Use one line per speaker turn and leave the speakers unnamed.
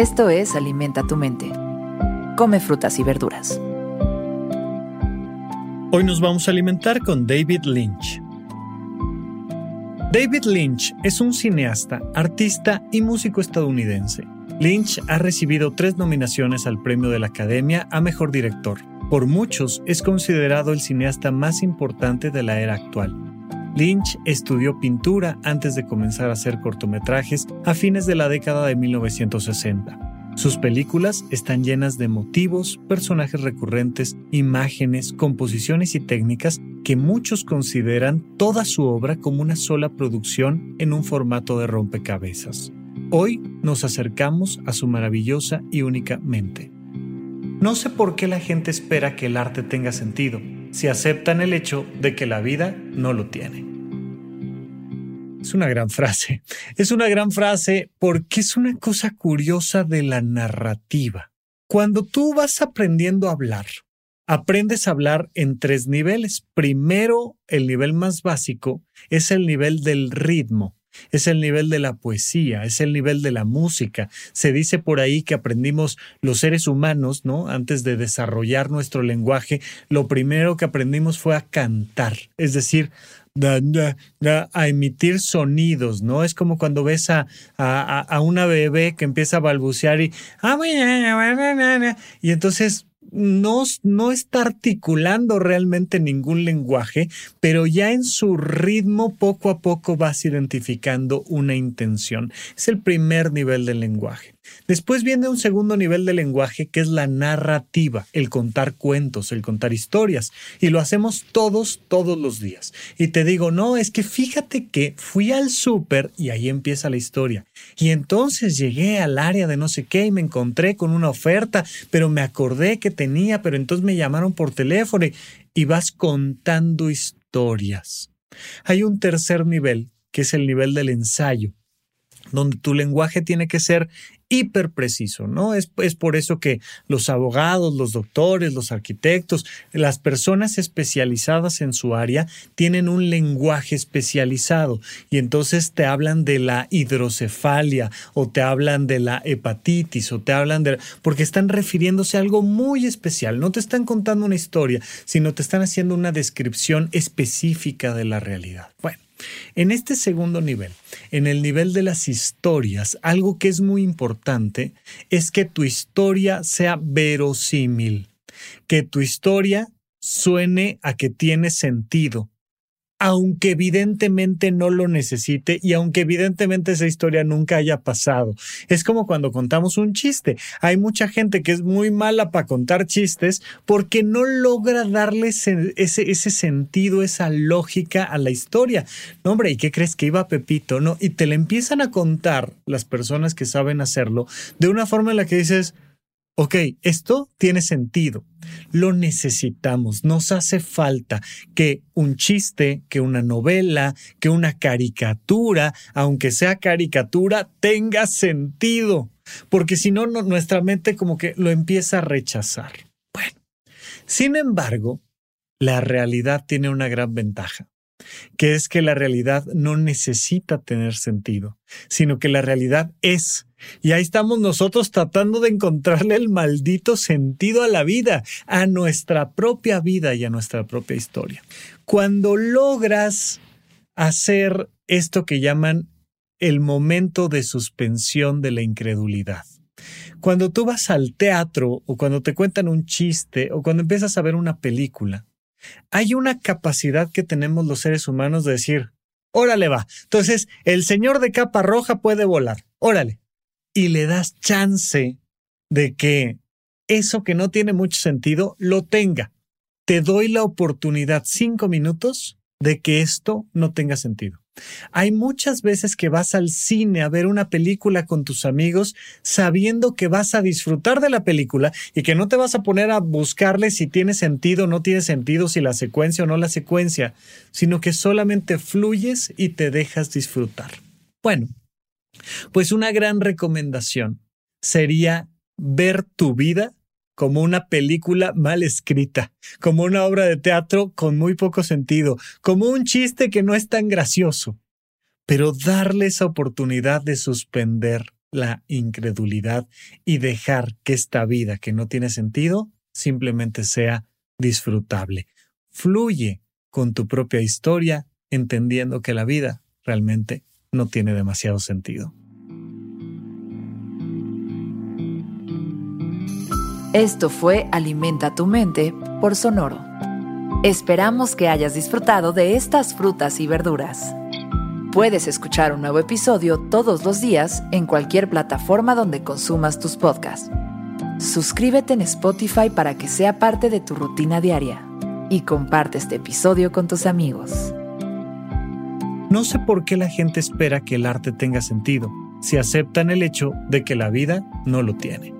Esto es Alimenta tu mente. Come frutas y verduras.
Hoy nos vamos a alimentar con David Lynch. David Lynch es un cineasta, artista y músico estadounidense. Lynch ha recibido tres nominaciones al Premio de la Academia a Mejor Director. Por muchos es considerado el cineasta más importante de la era actual. Lynch estudió pintura antes de comenzar a hacer cortometrajes a fines de la década de 1960. Sus películas están llenas de motivos, personajes recurrentes, imágenes, composiciones y técnicas que muchos consideran toda su obra como una sola producción en un formato de rompecabezas. Hoy nos acercamos a su maravillosa y única mente. No sé por qué la gente espera que el arte tenga sentido, si aceptan el hecho de que la vida no lo tiene. Es una gran frase. Es una gran frase porque es una cosa curiosa de la narrativa. Cuando tú vas aprendiendo a hablar, aprendes a hablar en tres niveles. Primero, el nivel más básico es el nivel del ritmo es el nivel de la poesía, es el nivel de la música. Se dice por ahí que aprendimos los seres humanos, ¿no? Antes de desarrollar nuestro lenguaje, lo primero que aprendimos fue a cantar, es decir, a emitir sonidos, ¿no? Es como cuando ves a, a, una bebé que empieza a balbucear y... Y entonces no, no está articulando realmente ningún lenguaje, pero ya en su ritmo poco a poco vas identificando una intención. Es el primer nivel del lenguaje. Después viene un segundo nivel de lenguaje que es la narrativa, el contar cuentos, el contar historias. Y lo hacemos todos, todos los días. Y te digo, no, es que fíjate que fui al súper y ahí empieza la historia. Y entonces llegué al área de no sé qué y me encontré con una oferta, pero me acordé que tenía, pero entonces me llamaron por teléfono y vas contando historias. Hay un tercer nivel, que es el nivel del ensayo donde tu lenguaje tiene que ser hiper preciso, ¿no? Es, es, por eso que los abogados, los doctores, los arquitectos, las personas especializadas en su área tienen un lenguaje especializado y entonces te hablan de la hidrocefalia o te hablan de la hepatitis o te hablan de... porque están refiriéndose a algo muy especial, no te están contando una historia, sino te están haciendo una descripción específica de la realidad. Bueno. En este segundo nivel, en el nivel de las historias, algo que es muy importante es que tu historia sea verosímil, que tu historia suene a que tiene sentido, aunque evidentemente no lo necesite y aunque evidentemente esa historia nunca haya pasado. Es como cuando contamos un chiste. Hay mucha gente que es muy mala para contar chistes porque no logra darle ese, ese, sentido, esa lógica a la historia. No, hombre, ¿y qué crees que iba Pepito? No, y te le empiezan a contar las personas que saben hacerlo de una forma en la que dices, ok, esto tiene sentido, lo necesitamos, nos hace falta que un chiste, que una novela, que una caricatura, aunque sea caricatura, tenga sentido, porque si no, nuestra mente como que lo empieza a rechazar. Bueno, sin embargo, la realidad tiene una gran ventaja que es que la realidad no necesita tener sentido, sino que la realidad es. Y ahí estamos nosotros tratando de encontrarle el maldito sentido a la vida, a nuestra propia vida y a nuestra propia historia. Cuando logras hacer esto que llaman el momento de suspensión de la incredulidad. Cuando tú vas al teatro o cuando te cuentan un chiste o cuando empiezas a ver una película, hay una capacidad que tenemos los seres humanos de decir, órale va. Entonces, el señor de capa roja puede volar, órale. Y le das chance de que eso que no tiene mucho sentido lo tenga. Te doy la oportunidad cinco minutos de que esto no tenga sentido. Hay muchas veces que vas al cine a ver una película con tus amigos sabiendo que vas a disfrutar de la película y que no te vas a poner a buscarle si tiene sentido o no tiene sentido, si la secuencia o no la secuencia, sino que solamente fluyes y te dejas disfrutar. Bueno, pues una gran recomendación sería ver tu vida como una película mal escrita, como una obra de teatro con muy poco sentido, como un chiste que no es tan gracioso, pero darle esa oportunidad de suspender la incredulidad y dejar que esta vida que no tiene sentido simplemente sea disfrutable. Fluye con tu propia historia, entendiendo que la vida realmente no tiene demasiado sentido.
Esto fue Alimenta tu mente por Sonoro. Esperamos que hayas disfrutado de estas frutas y verduras. Puedes escuchar un nuevo episodio todos los días en cualquier plataforma donde consumas tus podcasts. Suscríbete en Spotify para que sea parte de tu rutina diaria y comparte este episodio con tus amigos.
No sé por qué la gente espera que el arte tenga sentido si aceptan el hecho de que la vida no lo tiene.